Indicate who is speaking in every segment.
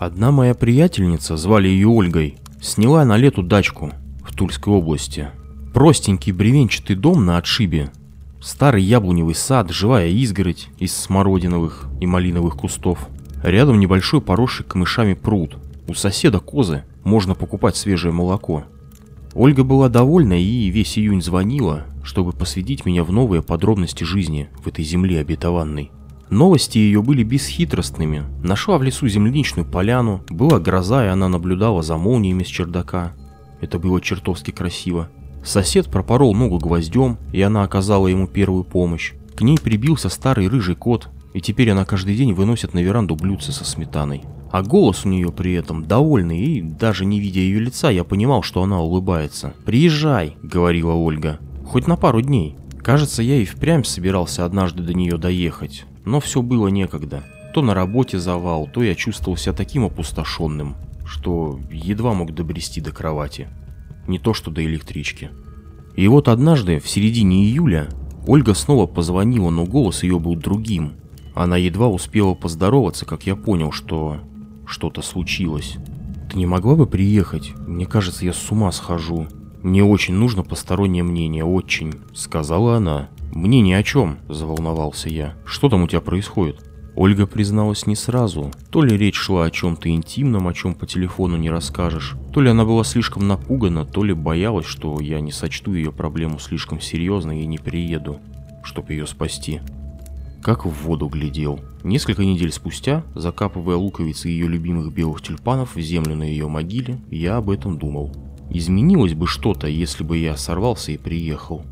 Speaker 1: Одна моя приятельница, звали ее Ольгой, сняла на лету дачку в Тульской области. Простенький бревенчатый дом на отшибе, старый яблоневый сад, живая изгородь из смородиновых и малиновых кустов. Рядом небольшой поросший камышами пруд. У соседа козы, можно покупать свежее молоко. Ольга была довольна и весь июнь звонила, чтобы посвятить меня в новые подробности жизни в этой земле обетованной. Новости ее были бесхитростными. Нашла в лесу земляничную поляну, была гроза, и она наблюдала за молниями с чердака. Это было чертовски красиво. Сосед пропорол ногу гвоздем, и она оказала ему первую помощь. К ней прибился старый рыжий кот, и теперь она каждый день выносит на веранду блюдце со сметаной. А голос у нее при этом довольный, и даже не видя ее лица, я понимал, что она улыбается. «Приезжай», — говорила Ольга, — «хоть на пару дней». Кажется, я и впрямь собирался однажды до нее доехать, но все было некогда. То на работе завал, то я чувствовал себя таким опустошенным, что едва мог добрести до кровати. Не то что до электрички. И вот однажды, в середине июля, Ольга снова позвонила, но голос ее был другим. Она едва успела поздороваться, как я понял, что что-то случилось. Ты не могла бы приехать? Мне кажется, я с ума схожу. Мне очень нужно постороннее мнение, очень, сказала она. Мне ни о чем, заволновался я. Что там у тебя происходит? Ольга призналась не сразу. То ли речь шла о чем-то интимном, о чем по телефону не расскажешь, то ли она была слишком напугана, то ли боялась, что я не сочту ее проблему слишком серьезной и не приеду, чтобы ее спасти как в воду глядел. Несколько недель спустя, закапывая луковицы ее любимых белых тюльпанов в землю на ее могиле, я об этом думал. Изменилось бы что-то, если бы я сорвался и приехал.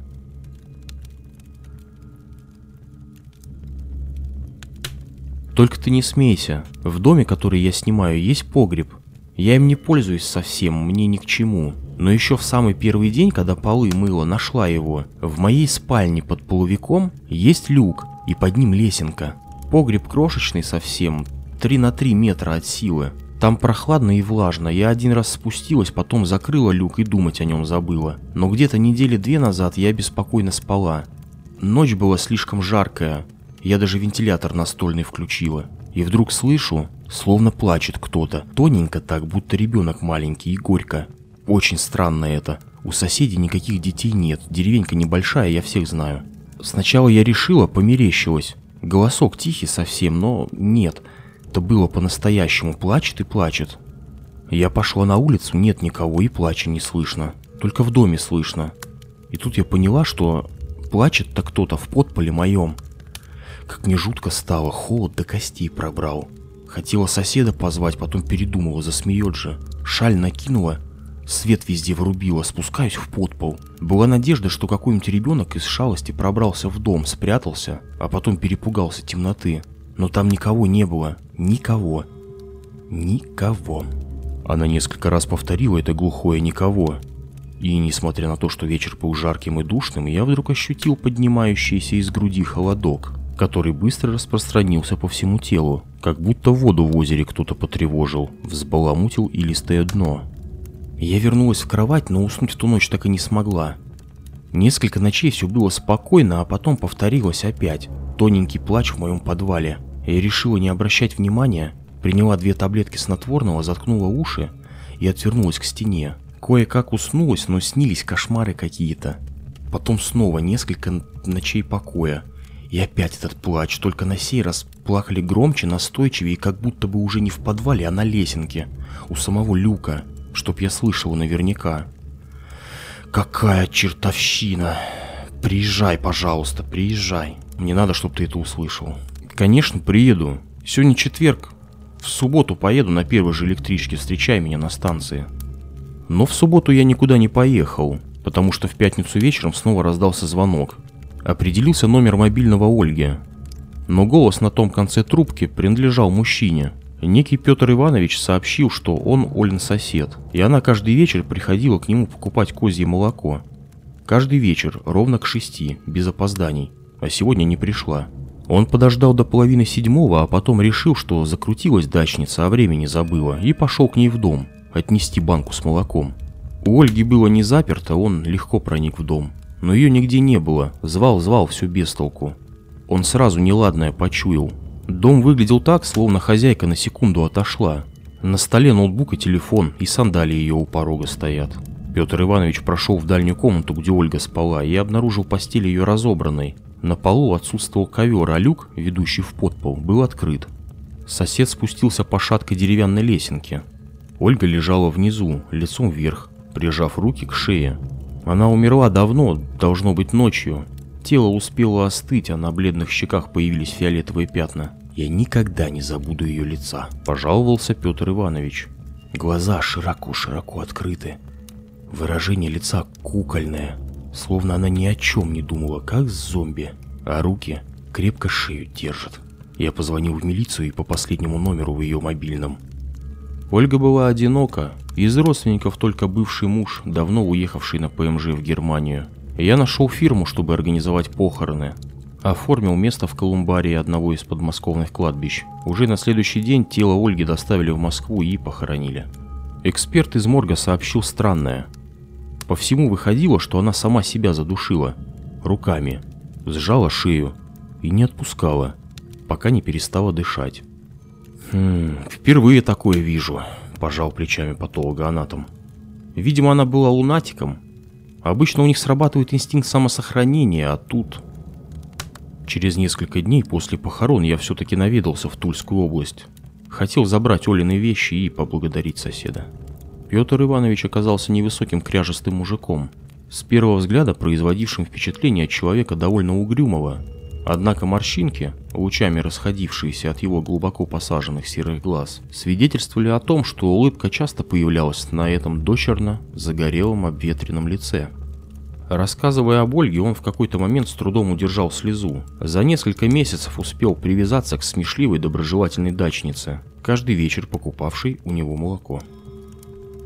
Speaker 1: Только ты не смейся. В доме, который я снимаю, есть погреб. Я им не пользуюсь совсем, мне ни к чему. Но еще в самый первый день, когда полы мыла, нашла его. В моей спальне под половиком есть люк, и под ним лесенка. Погреб крошечный совсем, 3 на 3 метра от силы. Там прохладно и влажно, я один раз спустилась, потом закрыла люк и думать о нем забыла. Но где-то недели две назад я беспокойно спала. Ночь была слишком жаркая, я даже вентилятор настольный включила. И вдруг слышу, словно плачет кто-то, тоненько так, будто ребенок маленький и горько. Очень странно это. У соседей никаких детей нет, деревенька небольшая, я всех знаю. Сначала я решила, померещилась. Голосок тихий совсем, но нет. Это было по-настоящему, плачет и плачет. Я пошла на улицу, нет никого и плача не слышно. Только в доме слышно. И тут я поняла, что плачет-то кто-то в подполе моем. Как мне жутко стало, холод до костей пробрал. Хотела соседа позвать, потом передумала, засмеет же. Шаль накинула Свет везде врубило, спускаюсь в подпол. Была надежда, что какой-нибудь ребенок из шалости пробрался в дом, спрятался, а потом перепугался темноты. Но там никого не было. Никого. Никого. Она несколько раз повторила это глухое «никого». И несмотря на то, что вечер был жарким и душным, я вдруг ощутил поднимающийся из груди холодок, который быстро распространился по всему телу, как будто воду в озере кто-то потревожил, взбаламутил и листое дно. Я вернулась в кровать, но уснуть в ту ночь так и не смогла. Несколько ночей все было спокойно, а потом повторилось опять. Тоненький плач в моем подвале. Я решила не обращать внимания, приняла две таблетки снотворного, заткнула уши и отвернулась к стене. Кое-как уснулась, но снились кошмары какие-то. Потом снова несколько ночей покоя. И опять этот плач, только на сей раз плакали громче, настойчивее, как будто бы уже не в подвале, а на лесенке, у самого люка чтоб я слышал наверняка. Какая чертовщина. Приезжай, пожалуйста, приезжай. Мне надо, чтобы ты это услышал. Конечно, приеду. Сегодня четверг. В субботу поеду на первой же электричке, встречай меня на станции. Но в субботу я никуда не поехал, потому что в пятницу вечером снова раздался звонок. Определился номер мобильного Ольги. Но голос на том конце трубки принадлежал мужчине – Некий Петр Иванович сообщил, что он Олин сосед, и она каждый вечер приходила к нему покупать козье молоко. Каждый вечер, ровно к шести, без опозданий, а сегодня не пришла. Он подождал до половины седьмого, а потом решил, что закрутилась дачница, а времени забыла, и пошел к ней в дом, отнести банку с молоком. У Ольги было не заперто, он легко проник в дом. Но ее нигде не было, звал-звал, все без толку. Он сразу неладное почуял, Дом выглядел так, словно хозяйка на секунду отошла. На столе ноутбук и телефон, и сандалии ее у порога стоят. Петр Иванович прошел в дальнюю комнату, где Ольга спала, и обнаружил постель ее разобранной. На полу отсутствовал ковер, а люк, ведущий в подпол, был открыт. Сосед спустился по шаткой деревянной лесенке. Ольга лежала внизу, лицом вверх, прижав руки к шее. Она умерла давно, должно быть ночью. Тело успело остыть, а на бледных щеках появились фиолетовые пятна. «Я никогда не забуду ее лица», – пожаловался Петр Иванович. Глаза широко-широко открыты. Выражение лица кукольное, словно она ни о чем не думала, как зомби, а руки крепко шею держат. Я позвонил в милицию и по последнему номеру в ее мобильном. Ольга была одинока, из родственников только бывший муж, давно уехавший на ПМЖ в Германию. Я нашел фирму, чтобы организовать похороны. Оформил место в колумбарии одного из подмосковных кладбищ. Уже на следующий день тело Ольги доставили в Москву и похоронили. Эксперт из морга сообщил странное. По всему выходило, что она сама себя задушила. Руками. Сжала шею и не отпускала, пока не перестала дышать. «Хм, впервые такое вижу», – пожал плечами патологоанатом. «Видимо, она была лунатиком. Обычно у них срабатывает инстинкт самосохранения, а тут...» Через несколько дней после похорон я все-таки наведался в Тульскую область. Хотел забрать Олины вещи и поблагодарить соседа. Петр Иванович оказался невысоким кряжестым мужиком, с первого взгляда производившим впечатление человека довольно угрюмого, Однако морщинки, лучами расходившиеся от его глубоко посаженных серых глаз, свидетельствовали о том, что улыбка часто появлялась на этом дочерно загорелом обветренном лице. Рассказывая об Ольге, он в какой-то момент с трудом удержал слезу. За несколько месяцев успел привязаться к смешливой доброжелательной дачнице, каждый вечер покупавшей у него молоко.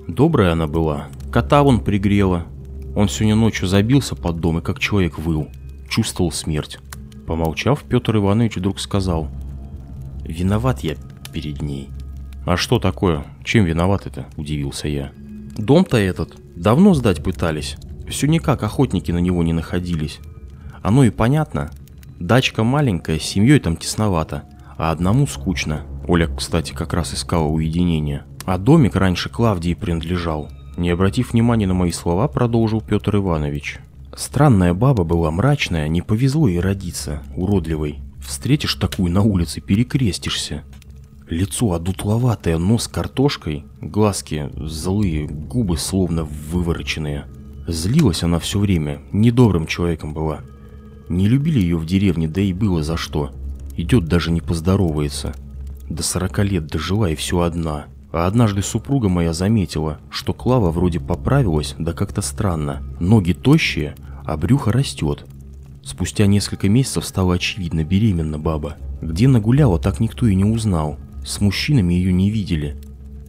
Speaker 1: Добрая она была, кота вон пригрела. Он сегодня ночью забился под дом и как человек выл, чувствовал смерть. Помолчав, Петр Иванович вдруг сказал. «Виноват я перед ней». «А что такое? Чем виноват это?» – удивился я. «Дом-то этот. Давно сдать пытались. Все никак охотники на него не находились. Оно и понятно. Дачка маленькая, с семьей там тесновато, а одному скучно. Оля, кстати, как раз искала уединение. А домик раньше Клавдии принадлежал. Не обратив внимания на мои слова, продолжил Петр Иванович. Странная баба была мрачная, не повезло ей родиться, уродливой. Встретишь такую на улице, перекрестишься. Лицо одутловатое, нос картошкой, глазки злые, губы словно вывороченные. Злилась она все время, недобрым человеком была. Не любили ее в деревне, да и было за что. Идет даже не поздоровается. До сорока лет дожила и все одна. А однажды супруга моя заметила, что Клава вроде поправилась, да как-то странно. Ноги тощие, а брюхо растет. Спустя несколько месяцев стало очевидно, беременна баба. Где нагуляла, так никто и не узнал. С мужчинами ее не видели.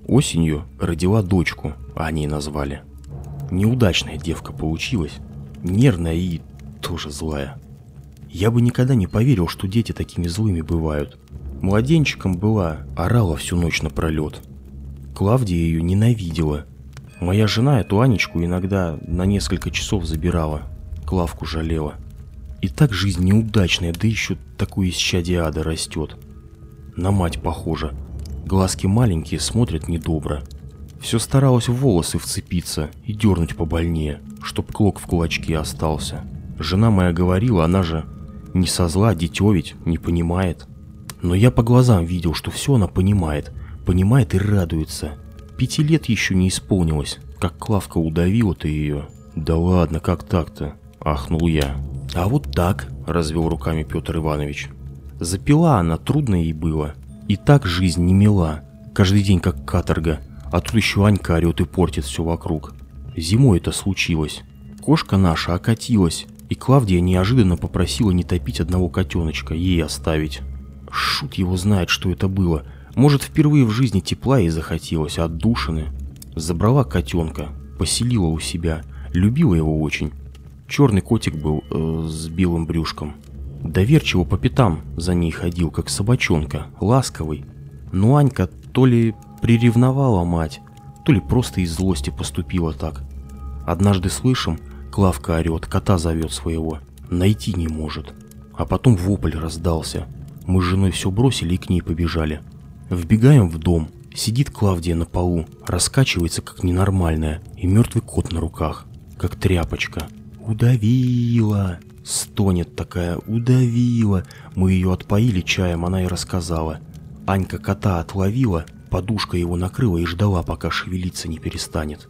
Speaker 1: Осенью родила дочку, а они назвали. Неудачная девка получилась. Нервная и тоже злая. Я бы никогда не поверил, что дети такими злыми бывают. Младенчиком была, орала всю ночь напролет. Клавдия ее ненавидела. Моя жена эту Анечку иногда на несколько часов забирала. Клавку жалела. И так жизнь неудачная, да еще такое исчадие ада растет. На мать похоже. Глазки маленькие, смотрят недобро. Все старалась в волосы вцепиться и дернуть побольнее, чтоб клок в кулачке остался. Жена моя говорила, она же не со зла, дитё ведь, не понимает. Но я по глазам видел, что все она понимает – понимает и радуется. Пяти лет еще не исполнилось, как Клавка удавила-то ее. Да ладно, как так-то? Ахнул я. А вот так, развел руками Петр Иванович. Запила она, трудно ей было. И так жизнь не мила. Каждый день как каторга. А тут еще Анька орет и портит все вокруг. Зимой это случилось. Кошка наша окатилась, и Клавдия неожиданно попросила не топить одного котеночка, ей оставить. Шут его знает, что это было. Может, впервые в жизни тепла ей захотелось, отдушины. Забрала котенка, поселила у себя, любила его очень. Черный котик был э, с белым брюшком. Доверчиво по пятам за ней ходил, как собачонка, ласковый. Но Анька то ли приревновала мать, то ли просто из злости поступила так. Однажды слышим, Клавка орет, кота зовет своего, найти не может. А потом вопль раздался. Мы с женой все бросили и к ней побежали. Вбегаем в дом, Сидит Клавдия на полу, раскачивается как ненормальная, и мертвый кот на руках, как тряпочка. «Удавила!» Стонет такая, удавила. Мы ее отпоили чаем, она и рассказала. Анька кота отловила, подушка его накрыла и ждала, пока шевелиться не перестанет.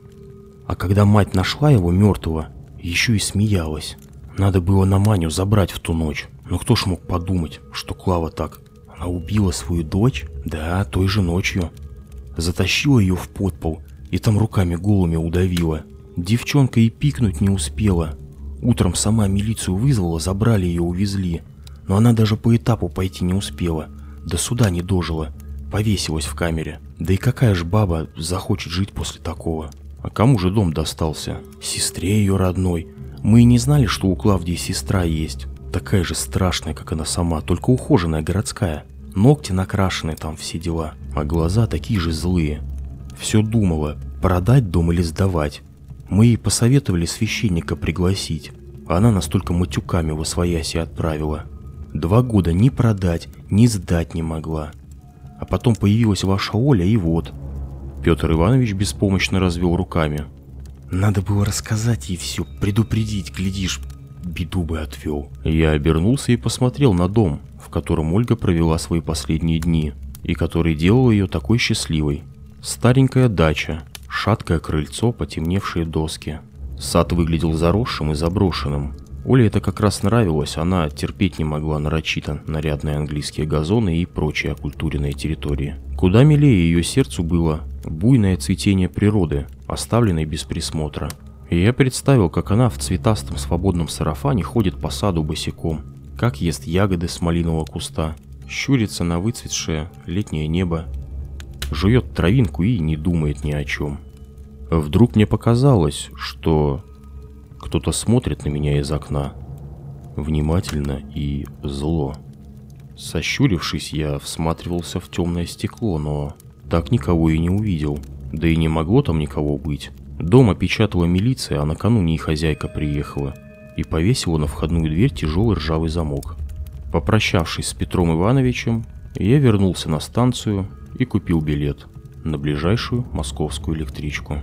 Speaker 1: А когда мать нашла его мертвого, еще и смеялась. Надо было на Маню забрать в ту ночь. Но кто ж мог подумать, что Клава так? Она убила свою дочь? Да, той же ночью. Затащила ее в подпол и там руками голыми удавила. Девчонка и пикнуть не успела. Утром сама милицию вызвала, забрали ее, увезли. Но она даже по этапу пойти не успела. До суда не дожила. Повесилась в камере. Да и какая ж баба захочет жить после такого? А кому же дом достался? Сестре ее родной. Мы и не знали, что у Клавдии сестра есть. Такая же страшная, как она сама, только ухоженная городская. Ногти накрашены там, все дела. А глаза такие же злые. Все думала, продать дом или сдавать. Мы ей посоветовали священника пригласить. Она настолько матюками в освояси отправила. Два года ни продать, ни сдать не могла. А потом появилась ваша Оля, и вот. Петр Иванович беспомощно развел руками. Надо было рассказать ей все, предупредить, глядишь, беду бы отвел. Я обернулся и посмотрел на дом, в котором Ольга провела свои последние дни, и который делал ее такой счастливой. Старенькая дача, шаткое крыльцо, потемневшие доски. Сад выглядел заросшим и заброшенным. Оле это как раз нравилось, она терпеть не могла нарочито нарядные английские газоны и прочие оккультуренные территории. Куда милее ее сердцу было буйное цветение природы, оставленной без присмотра. И я представил, как она в цветастом свободном сарафане ходит по саду босиком, как ест ягоды с малинового куста, щурится на выцветшее летнее небо, жует травинку и не думает ни о чем. Вдруг мне показалось, что кто-то смотрит на меня из окна, внимательно и зло. Сощурившись, я всматривался в темное стекло, но так никого и не увидел. Да и не могло там никого быть. Дома печатала милиция, а накануне и хозяйка приехала. И повесила на входную дверь тяжелый ржавый замок. Попрощавшись с Петром Ивановичем, я вернулся на станцию и купил билет на ближайшую московскую электричку.